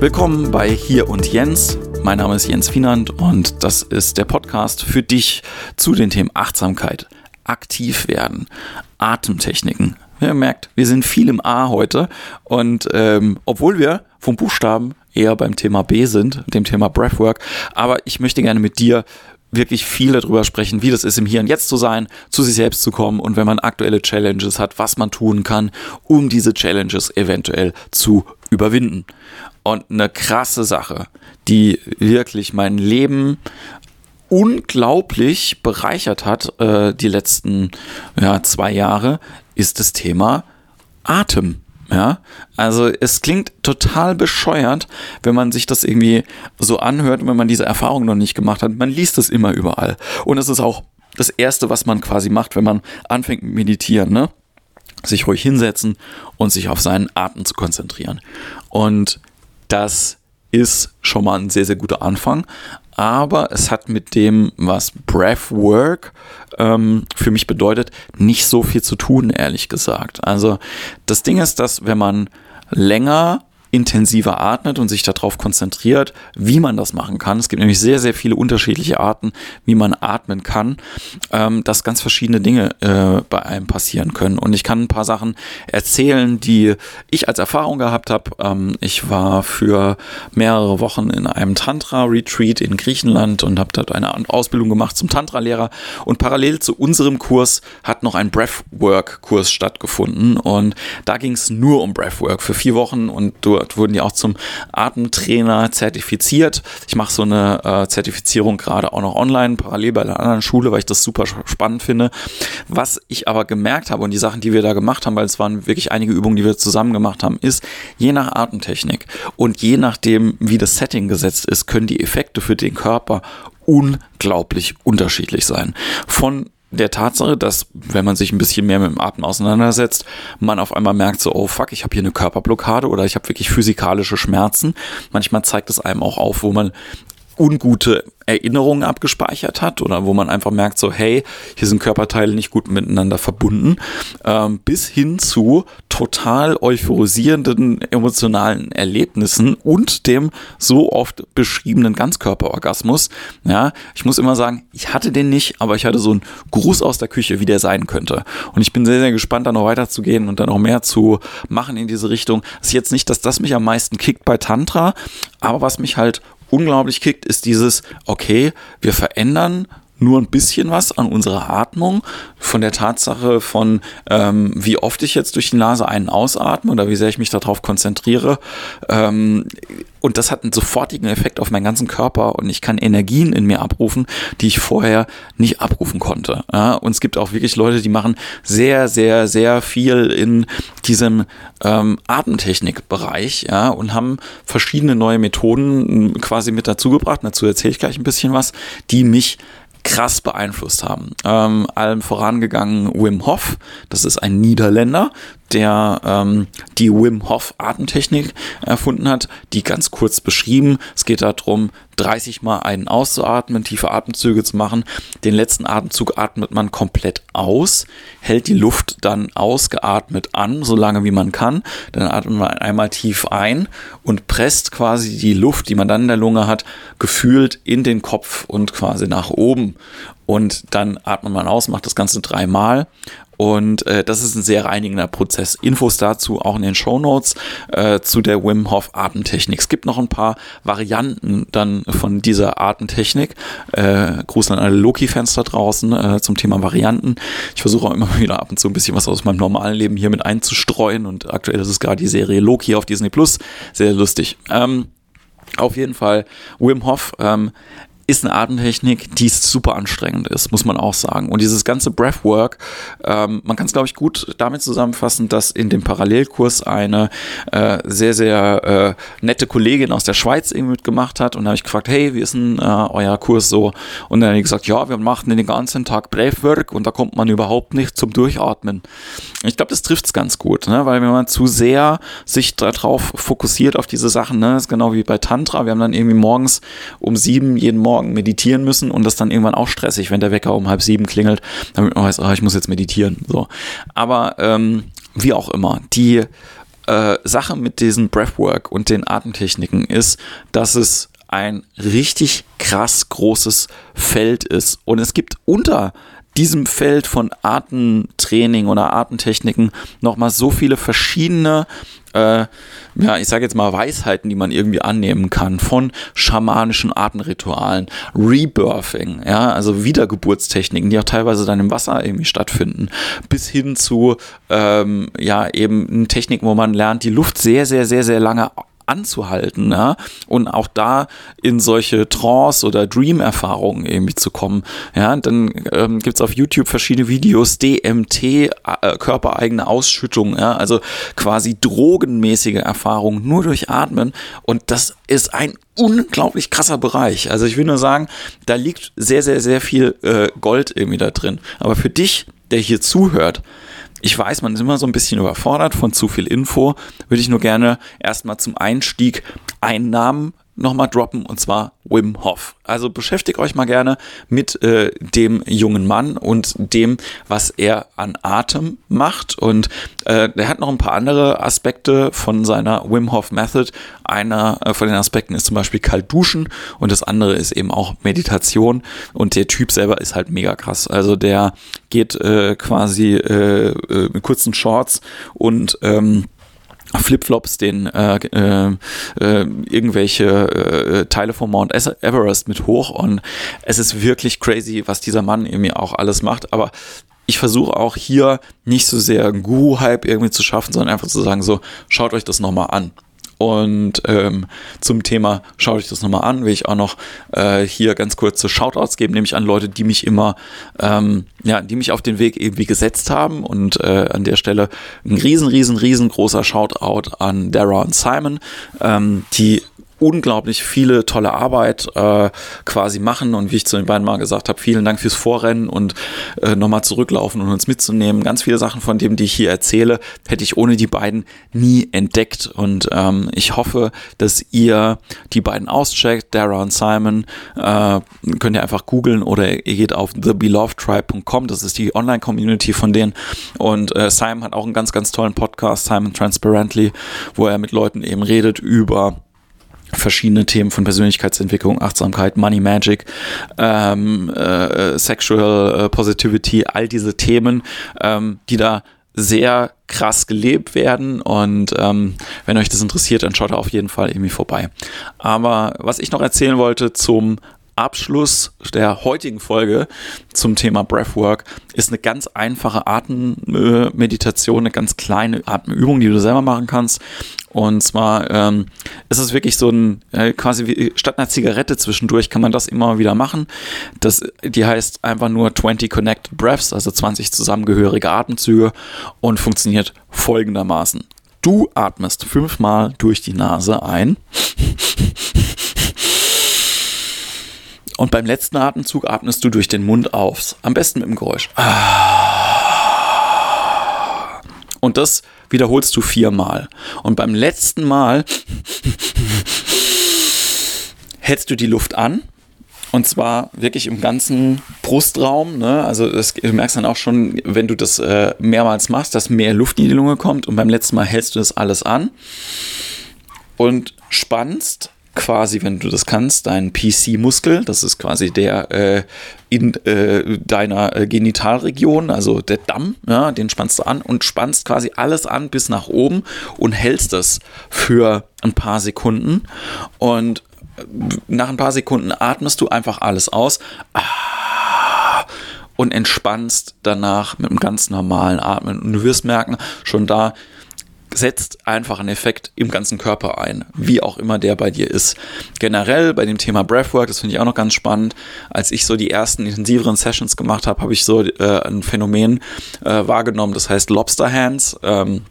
Willkommen bei Hier und Jens. Mein Name ist Jens Wienand und das ist der Podcast für dich zu den Themen Achtsamkeit, aktiv werden, Atemtechniken. Ihr merkt, wir sind viel im A heute und ähm, obwohl wir vom Buchstaben eher beim Thema B sind, dem Thema Breathwork, aber ich möchte gerne mit dir wirklich viel darüber sprechen, wie das ist, im Hier und Jetzt zu sein, zu sich selbst zu kommen und wenn man aktuelle Challenges hat, was man tun kann, um diese Challenges eventuell zu überwinden. Und eine krasse Sache, die wirklich mein Leben unglaublich bereichert hat, äh, die letzten ja, zwei Jahre, ist das Thema Atem. Ja, also es klingt total bescheuert, wenn man sich das irgendwie so anhört, wenn man diese Erfahrung noch nicht gemacht hat. Man liest es immer überall. Und es ist auch das Erste, was man quasi macht, wenn man anfängt mit Meditieren, ne? Sich ruhig hinsetzen und sich auf seinen Atem zu konzentrieren. Und das ist schon mal ein sehr, sehr guter Anfang aber es hat mit dem, was Breathwork ähm, für mich bedeutet, nicht so viel zu tun, ehrlich gesagt. Also das Ding ist, dass wenn man länger intensiver atmet und sich darauf konzentriert, wie man das machen kann. Es gibt nämlich sehr, sehr viele unterschiedliche Arten, wie man atmen kann, ähm, dass ganz verschiedene Dinge äh, bei einem passieren können. Und ich kann ein paar Sachen erzählen, die ich als Erfahrung gehabt habe. Ähm, ich war für mehrere Wochen in einem Tantra-Retreat in Griechenland und habe dort eine Ausbildung gemacht zum Tantra-Lehrer. Und parallel zu unserem Kurs hat noch ein Breathwork-Kurs stattgefunden. Und da ging es nur um Breathwork für vier Wochen und du dort wurden die auch zum Atemtrainer zertifiziert. Ich mache so eine äh, Zertifizierung gerade auch noch online, parallel bei einer anderen Schule, weil ich das super spannend finde. Was ich aber gemerkt habe und die Sachen, die wir da gemacht haben, weil es waren wirklich einige Übungen, die wir zusammen gemacht haben, ist, je nach Atemtechnik und je nachdem, wie das Setting gesetzt ist, können die Effekte für den Körper unglaublich unterschiedlich sein. Von der Tatsache, dass, wenn man sich ein bisschen mehr mit dem Atmen auseinandersetzt, man auf einmal merkt so, oh fuck, ich habe hier eine Körperblockade oder ich habe wirklich physikalische Schmerzen. Manchmal zeigt es einem auch auf, wo man ungute Erinnerungen abgespeichert hat oder wo man einfach merkt, so hey, hier sind Körperteile nicht gut miteinander verbunden, ähm, bis hin zu total euphorisierenden emotionalen Erlebnissen und dem so oft beschriebenen Ganzkörperorgasmus. Ja, ich muss immer sagen, ich hatte den nicht, aber ich hatte so einen Gruß aus der Küche, wie der sein könnte. Und ich bin sehr, sehr gespannt, da noch weiterzugehen und dann noch mehr zu machen in diese Richtung. Es ist jetzt nicht, dass das mich am meisten kickt bei Tantra, aber was mich halt unglaublich kickt, ist dieses, okay, wir verändern nur ein bisschen was an unserer Atmung, von der Tatsache von, ähm, wie oft ich jetzt durch die Nase einen ausatme oder wie sehr ich mich darauf konzentriere. Ähm, und das hat einen sofortigen Effekt auf meinen ganzen Körper und ich kann Energien in mir abrufen, die ich vorher nicht abrufen konnte. Ja? Und es gibt auch wirklich Leute, die machen sehr, sehr, sehr viel in diesem ähm, Atemtechnikbereich ja? und haben verschiedene neue Methoden quasi mit dazugebracht. Dazu erzähle ich gleich ein bisschen was, die mich krass beeinflusst haben. Ähm, allem vorangegangen Wim Hof, das ist ein Niederländer, der ähm, die Wim Hof Atemtechnik erfunden hat, die ganz kurz beschrieben. Es geht darum, 30 Mal einen auszuatmen, tiefe Atemzüge zu machen. Den letzten Atemzug atmet man komplett aus, hält die Luft dann ausgeatmet an, so lange wie man kann. Dann atmet man einmal tief ein und presst quasi die Luft, die man dann in der Lunge hat, gefühlt in den Kopf und quasi nach oben. Und dann atmet man aus, macht das Ganze dreimal und äh, das ist ein sehr reinigender Prozess. Infos dazu auch in den Show Notes äh, zu der Wim Hof Atemtechnik. Es gibt noch ein paar Varianten dann von dieser Atemtechnik. Äh, Gruß an alle Loki-Fans da draußen äh, zum Thema Varianten. Ich versuche auch immer wieder ab und zu ein bisschen was aus meinem normalen Leben hier mit einzustreuen und aktuell ist es gerade die Serie Loki auf Disney Plus. Sehr lustig. Ähm, auf jeden Fall Wim Hof ähm, ist eine Atemtechnik, die super anstrengend ist, muss man auch sagen. Und dieses ganze Breathwork, ähm, man kann es, glaube ich, gut damit zusammenfassen, dass in dem Parallelkurs eine äh, sehr, sehr äh, nette Kollegin aus der Schweiz irgendwie mitgemacht hat. Und da habe ich gefragt, hey, wie ist denn äh, euer Kurs so? Und dann hat die gesagt, ja, wir machen den ganzen Tag Breathwork und da kommt man überhaupt nicht zum Durchatmen. Ich glaube, das trifft es ganz gut, ne? weil wenn man zu sehr sich darauf fokussiert, auf diese Sachen, ne? das ist genau wie bei Tantra, wir haben dann irgendwie morgens um sieben jeden Morgen Morgen meditieren müssen und das dann irgendwann auch stressig, wenn der Wecker um halb sieben klingelt, damit man weiß, oh, ich muss jetzt meditieren. So. Aber ähm, wie auch immer, die äh, Sache mit diesem Breathwork und den Atemtechniken ist, dass es ein richtig krass großes Feld ist. Und es gibt unter diesem Feld von Atemtraining oder Atemtechniken nochmal so viele verschiedene äh, ja, ich sage jetzt mal Weisheiten, die man irgendwie annehmen kann, von schamanischen Artenritualen, Rebirthing, ja, also Wiedergeburtstechniken, die auch teilweise dann im Wasser irgendwie stattfinden, bis hin zu, ähm, ja, eben Techniken, wo man lernt, die Luft sehr, sehr, sehr, sehr lange anzuhalten ja? und auch da in solche Trance- oder Dream-Erfahrungen irgendwie zu kommen. Ja, dann ähm, gibt es auf YouTube verschiedene Videos, DMT, äh, körpereigene Ausschüttung, ja? also quasi drogenmäßige Erfahrungen nur durch Atmen und das ist ein unglaublich krasser Bereich. Also ich will nur sagen, da liegt sehr, sehr, sehr viel äh, Gold irgendwie da drin. Aber für dich, der hier zuhört, ich weiß, man ist immer so ein bisschen überfordert von zu viel Info. Würde ich nur gerne erstmal zum Einstieg einen Namen nochmal droppen und zwar Wim Hof. Also beschäftigt euch mal gerne mit äh, dem jungen Mann und dem, was er an Atem macht. Und äh, er hat noch ein paar andere Aspekte von seiner Wim Hof Method. Einer äh, von den Aspekten ist zum Beispiel kalt duschen und das andere ist eben auch Meditation. Und der Typ selber ist halt mega krass. Also der geht äh, quasi äh, äh, mit kurzen Shorts und ähm, Flipflops den äh, äh, äh, irgendwelche äh, Teile vom Mount Everest mit hoch und es ist wirklich crazy, was dieser Mann irgendwie auch alles macht, aber ich versuche auch hier nicht so sehr Guru-Hype irgendwie zu schaffen, sondern einfach zu sagen, so, schaut euch das nochmal an. Und ähm, zum Thema, schaut euch das nochmal an, will ich auch noch äh, hier ganz kurze Shoutouts geben, nämlich an Leute, die mich immer, ähm, ja, die mich auf den Weg irgendwie gesetzt haben. Und äh, an der Stelle ein riesen, riesen, riesengroßer Shoutout an Dara und Simon, ähm, die unglaublich viele tolle Arbeit äh, quasi machen. Und wie ich zu den beiden mal gesagt habe, vielen Dank fürs Vorrennen und äh, nochmal zurücklaufen und uns mitzunehmen. Ganz viele Sachen von dem, die ich hier erzähle, hätte ich ohne die beiden nie entdeckt. Und ähm, ich hoffe, dass ihr die beiden auscheckt, Dara und Simon, äh, könnt ihr einfach googeln oder ihr geht auf thebelovedtribe.com, das ist die Online-Community von denen. Und äh, Simon hat auch einen ganz, ganz tollen Podcast, Simon Transparently, wo er mit Leuten eben redet über verschiedene Themen von Persönlichkeitsentwicklung, Achtsamkeit, Money Magic, ähm, äh, Sexual äh, Positivity, all diese Themen, ähm, die da sehr krass gelebt werden und ähm, wenn euch das interessiert, dann schaut da auf jeden Fall irgendwie vorbei. Aber was ich noch erzählen wollte zum Abschluss der heutigen Folge zum Thema Breathwork ist eine ganz einfache Atemmeditation, eine ganz kleine Atemübung, die du selber machen kannst. Und zwar ähm, ist es wirklich so ein, äh, quasi wie, statt einer Zigarette zwischendurch kann man das immer wieder machen. Das, die heißt einfach nur 20 Connected Breaths, also 20 zusammengehörige Atemzüge und funktioniert folgendermaßen. Du atmest fünfmal durch die Nase ein. Und beim letzten Atemzug atmest du durch den Mund auf. Am besten mit dem Geräusch. Und das wiederholst du viermal. Und beim letzten Mal hältst du die Luft an. Und zwar wirklich im ganzen Brustraum. Ne? Also das, du merkst dann auch schon, wenn du das äh, mehrmals machst, dass mehr Luft in die Lunge kommt. Und beim letzten Mal hältst du das alles an und spannst quasi, wenn du das kannst, deinen PC-Muskel, das ist quasi der äh, in äh, deiner äh, Genitalregion, also der Damm, ja, den spannst du an und spannst quasi alles an bis nach oben und hältst das für ein paar Sekunden und äh, nach ein paar Sekunden atmest du einfach alles aus. Ah, und entspannst danach mit einem ganz normalen Atmen. Und du wirst merken, schon da setzt einfach einen Effekt im ganzen Körper ein, wie auch immer der bei dir ist. Generell bei dem Thema Breathwork, das finde ich auch noch ganz spannend, als ich so die ersten intensiveren Sessions gemacht habe, habe ich so äh, ein Phänomen äh, wahrgenommen, das heißt Lobster Hands. Ähm,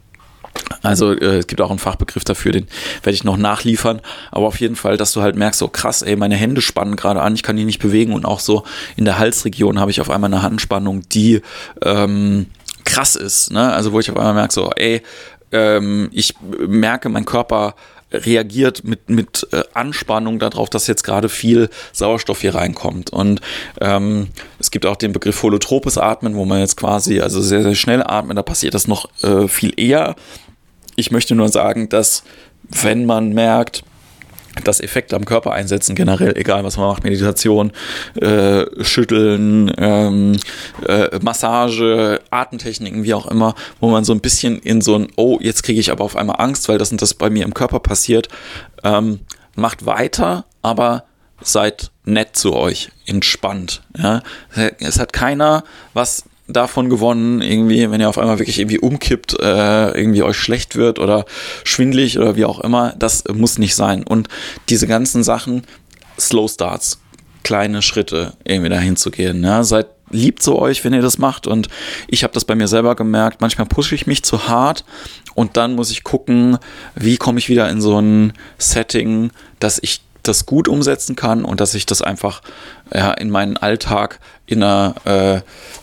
also äh, es gibt auch einen Fachbegriff dafür, den werde ich noch nachliefern. Aber auf jeden Fall, dass du halt merkst, so krass, ey, meine Hände spannen gerade an, ich kann die nicht bewegen und auch so in der Halsregion habe ich auf einmal eine Handspannung, die ähm, krass ist. Ne? Also wo ich auf einmal merke, so, ey, ähm, ich merke, mein Körper reagiert mit, mit äh, Anspannung darauf, dass jetzt gerade viel Sauerstoff hier reinkommt. Und ähm, es gibt auch den Begriff holotropes Atmen, wo man jetzt quasi also sehr, sehr schnell atmet, da passiert das noch äh, viel eher Ich möchte nur sagen, dass wenn man merkt, dass Effekte am Körper einsetzen, generell, egal was man macht, Meditation, äh, Schütteln, ähm, äh, Massage, Atemtechniken, wie auch immer, wo man so ein bisschen in so ein, oh, jetzt kriege ich aber auf einmal Angst, weil das und das bei mir im Körper passiert, ähm, macht weiter, aber seid nett zu euch, entspannt. Ja? Es hat keiner was davon gewonnen, irgendwie, wenn ihr auf einmal wirklich irgendwie umkippt, äh, irgendwie euch schlecht wird oder schwindlig oder wie auch immer, das muss nicht sein. Und diese ganzen Sachen, Slow Starts, kleine Schritte irgendwie dahin zu gehen. Ja? Seid lieb zu euch, wenn ihr das macht. Und ich habe das bei mir selber gemerkt. Manchmal pushe ich mich zu hart und dann muss ich gucken, wie komme ich wieder in so ein Setting, dass ich das gut umsetzen kann und dass ich das einfach ja, in meinen Alltag in einer, äh,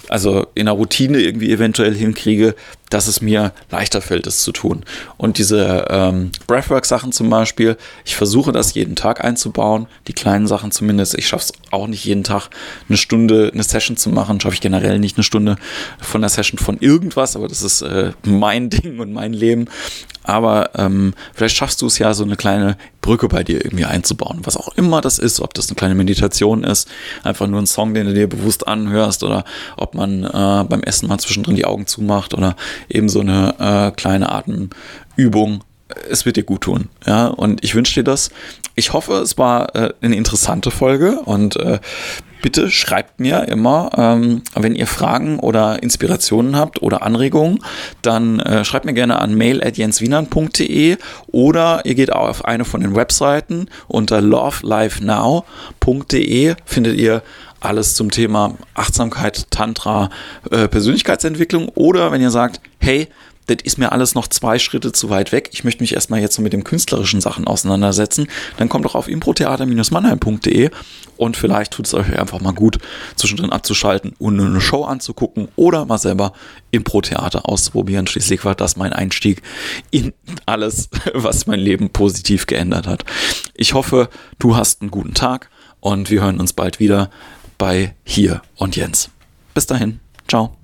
also in einer Routine irgendwie eventuell hinkriege, dass es mir leichter fällt, es zu tun. Und diese ähm, Breathwork-Sachen zum Beispiel, ich versuche das jeden Tag einzubauen, die kleinen Sachen zumindest. Ich schaffe es auch nicht jeden Tag eine Stunde eine Session zu machen, schaffe ich generell nicht eine Stunde von der Session von irgendwas, aber das ist äh, mein Ding und mein Leben. Aber ähm, vielleicht schaffst du es ja, so eine kleine Brücke bei dir irgendwie einzubauen, was auch immer das ist, ob das eine kleine Meditation ist, einfach nur ein Song, den du dir bewusst anhörst oder ob man äh, beim Essen mal zwischendrin die Augen zumacht oder eben so eine äh, kleine Atemübung. Es wird dir gut tun, ja, und ich wünsche dir das. Ich hoffe, es war äh, eine interessante Folge und äh, bitte schreibt mir immer, ähm, wenn ihr Fragen oder Inspirationen habt oder Anregungen, dann äh, schreibt mir gerne an mail.jenswienern.de oder ihr geht auf eine von den Webseiten unter lovelifenow.de findet ihr alles zum Thema Achtsamkeit, Tantra, äh, Persönlichkeitsentwicklung oder wenn ihr sagt, hey, das ist mir alles noch zwei Schritte zu weit weg. Ich möchte mich erstmal jetzt so mit den künstlerischen Sachen auseinandersetzen. Dann kommt doch auf improtheater-mannheim.de und vielleicht tut es euch einfach mal gut, zwischendrin abzuschalten und eine Show anzugucken oder mal selber Impro-Theater auszuprobieren. Schließlich war das mein Einstieg in alles, was mein Leben positiv geändert hat. Ich hoffe, du hast einen guten Tag und wir hören uns bald wieder bei Hier und Jens. Bis dahin, ciao.